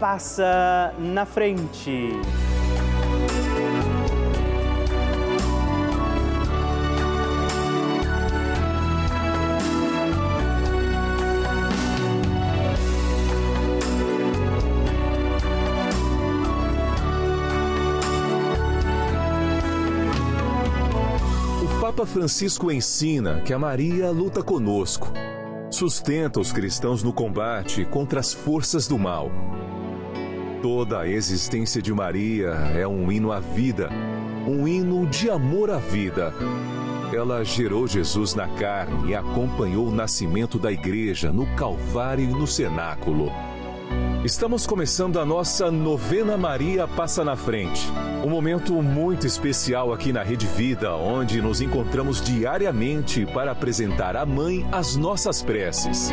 passa na frente. O Papa Francisco ensina que a Maria luta conosco, sustenta os cristãos no combate contra as forças do mal Toda a existência de Maria é um hino à vida, um hino de amor à vida. Ela gerou Jesus na carne e acompanhou o nascimento da igreja no Calvário e no cenáculo. Estamos começando a nossa novena Maria Passa na Frente. Um momento muito especial aqui na Rede Vida, onde nos encontramos diariamente para apresentar à Mãe as nossas preces.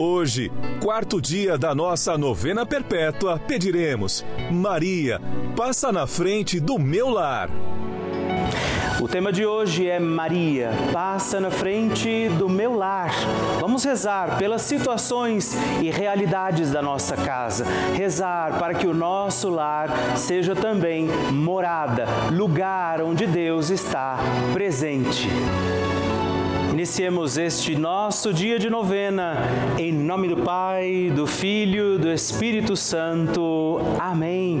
Hoje, quarto dia da nossa novena perpétua, pediremos: Maria, passa na frente do meu lar. O tema de hoje é Maria, passa na frente do meu lar. Vamos rezar pelas situações e realidades da nossa casa. Rezar para que o nosso lar seja também morada, lugar onde Deus está presente. Iniciemos este nosso dia de novena, em nome do Pai, do Filho, do Espírito Santo. Amém.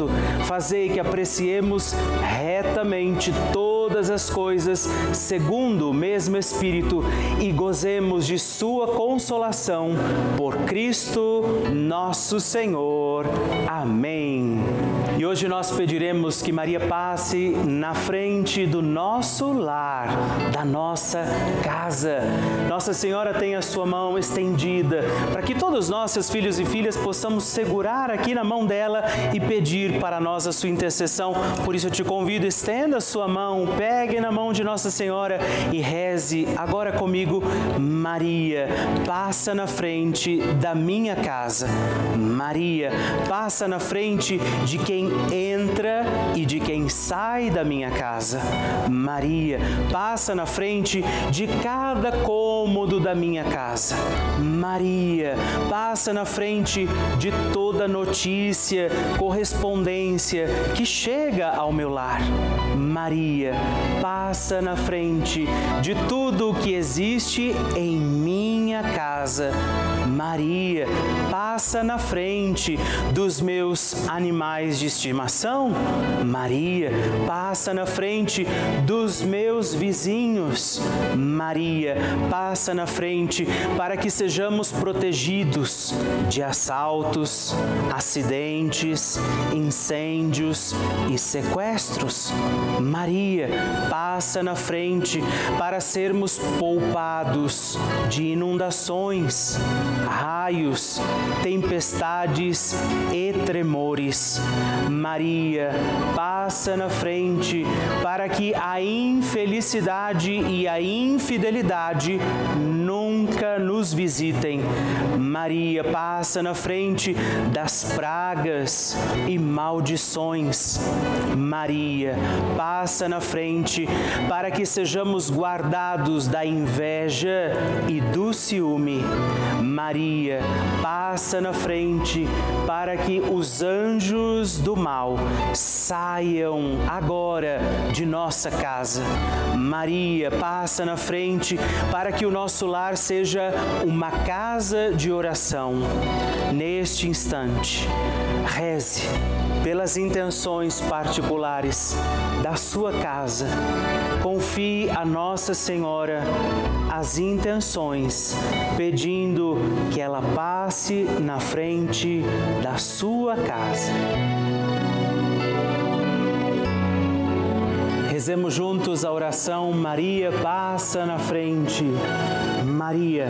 fazei que apreciemos retamente todas as coisas segundo o mesmo Espírito e gozemos de Sua consolação por Cristo nosso Senhor. Amém. Hoje nós pediremos que Maria passe na frente do nosso lar, da nossa casa. Nossa Senhora tem a sua mão estendida para que todos nós, seus filhos e filhas, possamos segurar aqui na mão dela e pedir para nós a sua intercessão. Por isso eu te convido, estenda a sua mão, pegue na mão de Nossa Senhora e reze agora comigo, Maria, passa na frente da minha casa. Maria, passa na frente de quem entra e de quem sai da minha casa. Maria, passa na frente de cada cômodo da minha casa. Maria, passa na frente de toda notícia, correspondência que chega ao meu lar. Maria, passa na frente de tudo o que existe em minha casa. Maria, passa na frente dos meus animais de estimação. Maria, passa na frente dos meus vizinhos. Maria, passa na frente para que sejamos protegidos de assaltos, acidentes, incêndios e sequestros. Maria, passa na frente para sermos poupados de inundações, raios, tempestades e tremores. Maria, passa na frente para que a infelicidade e a infidelidade nunca nos visitem. Maria passa na frente das pragas e maldições. Maria passa na frente para que sejamos guardados da inveja e do ciúme. Maria passa na frente para que os anjos do mal saiam agora de nossa casa. Maria passa na frente para que o nosso lar seja uma casa de oração. Neste instante, reze pelas intenções particulares da sua casa. Confie a Nossa Senhora as intenções, pedindo que ela passe na frente da sua casa. Rezemos juntos a oração Maria passa na frente. Maria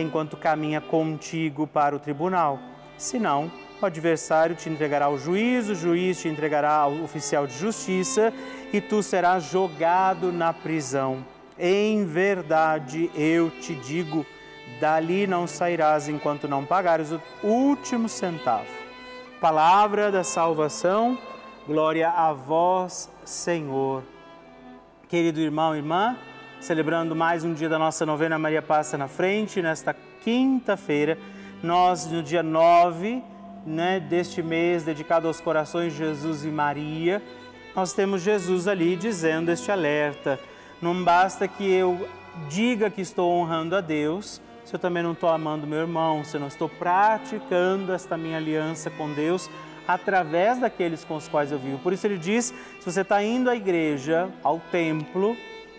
enquanto caminha contigo para o tribunal. Senão, o adversário te entregará ao juiz, o juiz te entregará ao oficial de justiça e tu serás jogado na prisão. Em verdade, eu te digo, dali não sairás enquanto não pagares o último centavo. Palavra da salvação, glória a vós, Senhor. Querido irmão e irmã, celebrando mais um dia da nossa novena Maria Passa na Frente, nesta quinta-feira, nós no dia 9 né, deste mês dedicado aos corações de Jesus e Maria, nós temos Jesus ali dizendo este alerta. Não basta que eu diga que estou honrando a Deus, se eu também não estou amando meu irmão, se eu não estou praticando esta minha aliança com Deus através daqueles com os quais eu vivo. Por isso ele diz: se você está indo à igreja, ao templo,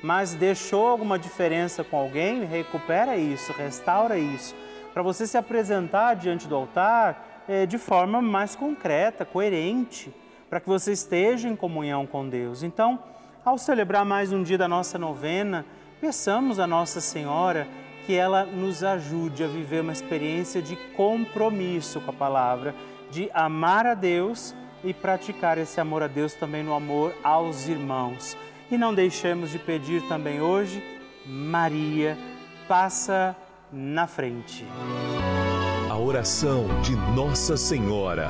mas deixou alguma diferença com alguém, recupera isso, restaura isso para você se apresentar diante do altar é, de forma mais concreta, coerente, para que você esteja em comunhão com Deus. Então, ao celebrar mais um dia da nossa novena, peçamos a Nossa Senhora que ela nos ajude a viver uma experiência de compromisso com a palavra, de amar a Deus e praticar esse amor a Deus também no amor aos irmãos. E não deixemos de pedir também hoje, Maria, passa na frente. A oração de Nossa Senhora.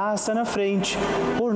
passa na frente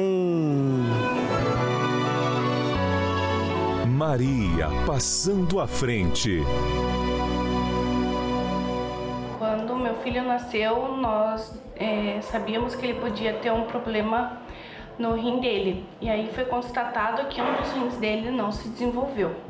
Amém. Maria passando à frente. Quando meu filho nasceu, nós é, sabíamos que ele podia ter um problema no rim dele. E aí foi constatado que um dos rins dele não se desenvolveu.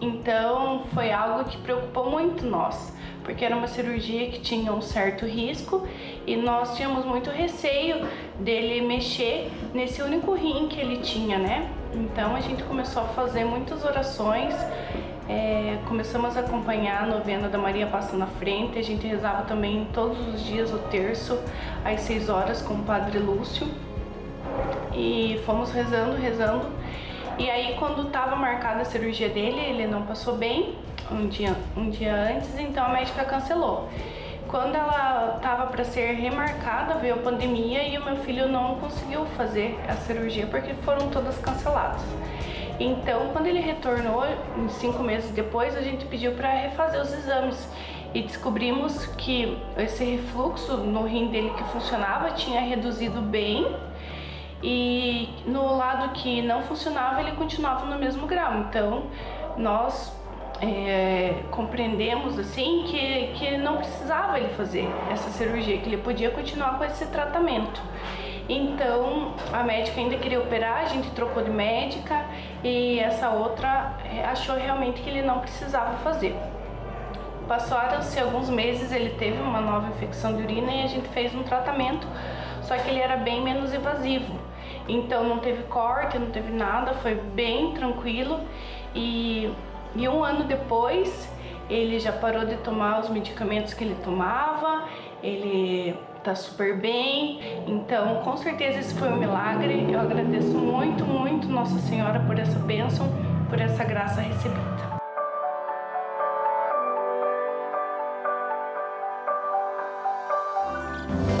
Então foi algo que preocupou muito nós porque era uma cirurgia que tinha um certo risco e nós tínhamos muito receio dele mexer nesse único rim que ele tinha, né? Então a gente começou a fazer muitas orações, é, começamos a acompanhar a novena da Maria Passa na Frente, a gente rezava também todos os dias o terço às 6 horas com o Padre Lúcio e fomos rezando, rezando. E aí quando estava marcada a cirurgia dele, ele não passou bem, um dia, um dia antes, então a médica cancelou. Quando ela estava para ser remarcada, veio a pandemia e o meu filho não conseguiu fazer a cirurgia porque foram todas canceladas. Então, quando ele retornou, cinco meses depois, a gente pediu para refazer os exames e descobrimos que esse refluxo no rim dele que funcionava tinha reduzido bem e no lado que não funcionava ele continuava no mesmo grau. Então, nós é, compreendemos assim que, que não precisava ele fazer essa cirurgia, que ele podia continuar com esse tratamento. Então a médica ainda queria operar, a gente trocou de médica e essa outra é, achou realmente que ele não precisava fazer. Passaram-se alguns meses, ele teve uma nova infecção de urina e a gente fez um tratamento, só que ele era bem menos invasivo. Então não teve corte, não teve nada, foi bem tranquilo e, e um ano depois ele já parou de tomar os medicamentos que ele tomava, ele tá super bem. Então, com certeza esse foi um milagre. Eu agradeço muito, muito Nossa Senhora por essa bênção, por essa graça recebida.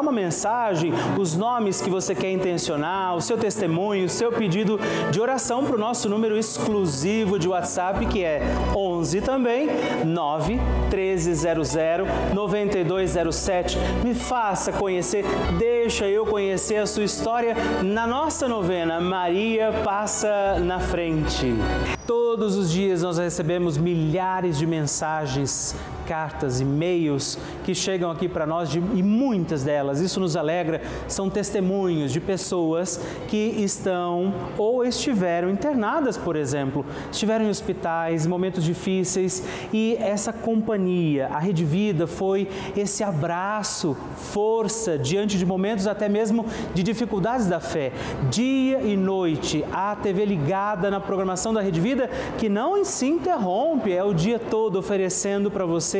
mandar uma mensagem, os nomes que você quer intencionar, o seu testemunho, o seu pedido de oração para o nosso número exclusivo de WhatsApp, que é 11 também, 9 1300 9207. Me faça conhecer, deixa eu conhecer a sua história na nossa novena Maria Passa na Frente. Todos os dias nós recebemos milhares de mensagens cartas, e-mails que chegam aqui para nós de, e muitas delas, isso nos alegra, são testemunhos de pessoas que estão ou estiveram internadas, por exemplo, estiveram em hospitais, momentos difíceis e essa companhia, a Rede Vida foi esse abraço, força diante de momentos até mesmo de dificuldades da fé. Dia e noite, a TV ligada na programação da Rede Vida que não se interrompe, é o dia todo oferecendo para você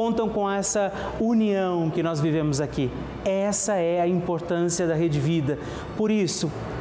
contam com essa união que nós vivemos aqui. Essa é a importância da Rede Vida. Por isso,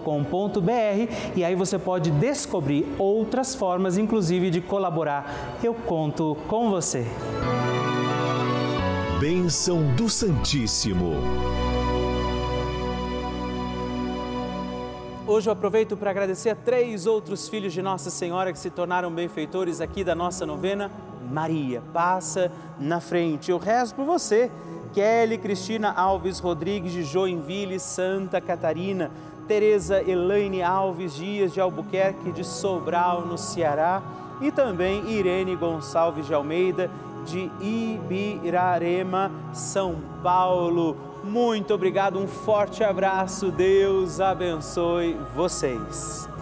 com.br e aí você pode descobrir outras formas, inclusive, de colaborar. Eu conto com você. Bênção do Santíssimo. Hoje eu aproveito para agradecer a três outros filhos de Nossa Senhora que se tornaram benfeitores aqui da nossa novena. Maria, passa na frente. Eu rezo por você. Kelly Cristina Alves Rodrigues de Joinville, Santa Catarina. Tereza Elaine Alves Dias de Albuquerque de Sobral, no Ceará, e também Irene Gonçalves de Almeida de Ibirarema, São Paulo. Muito obrigado, um forte abraço, Deus abençoe vocês.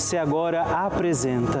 você agora apresenta.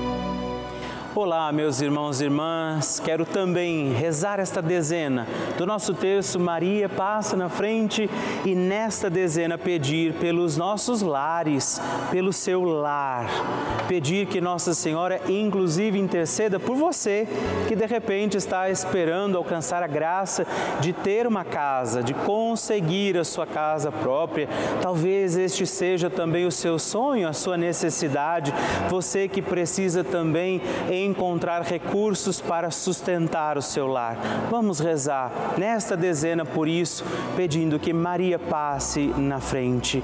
Olá, meus irmãos e irmãs. Quero também rezar esta dezena do nosso terço Maria passa na frente e nesta dezena pedir pelos nossos lares, pelo seu lar. Pedir que Nossa Senhora inclusive interceda por você que de repente está esperando alcançar a graça de ter uma casa, de conseguir a sua casa própria. Talvez este seja também o seu sonho, a sua necessidade. Você que precisa também encontrar recursos para sustentar o seu lar. Vamos rezar nesta dezena por isso, pedindo que Maria passe na frente.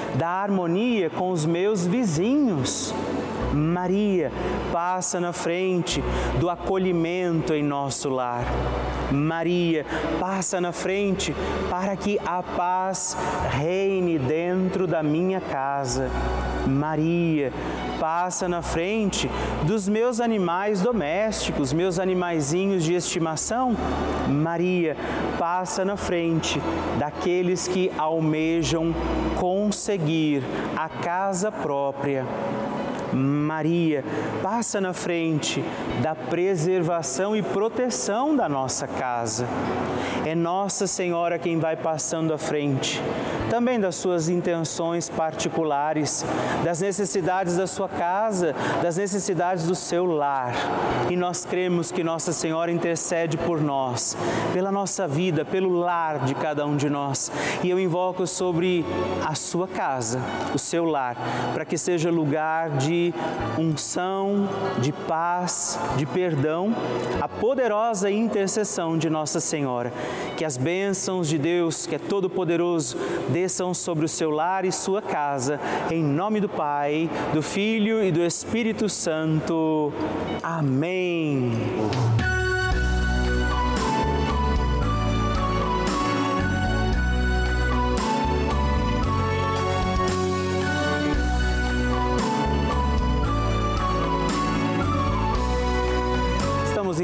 da harmonia com os meus vizinhos. Maria passa na frente do acolhimento em nosso lar. Maria passa na frente para que a paz reine dentro da minha casa. Maria passa na frente dos meus animais domésticos, meus animaizinhos de estimação. Maria passa na frente daqueles que almejam conseguir a casa própria. Maria passa na frente da preservação e proteção da nossa casa. É Nossa Senhora quem vai passando à frente, também das suas intenções particulares, das necessidades da sua casa, das necessidades do seu lar. E nós cremos que Nossa Senhora intercede por nós, pela nossa vida, pelo lar de cada um de nós. E eu invoco sobre a sua casa, o seu lar, para que seja lugar de unção, de paz, de perdão, a poderosa intercessão de Nossa Senhora. Que as bênçãos de Deus, que é todo-poderoso, desçam sobre o seu lar e sua casa, em nome do Pai, do Filho e do Espírito Santo. Amém.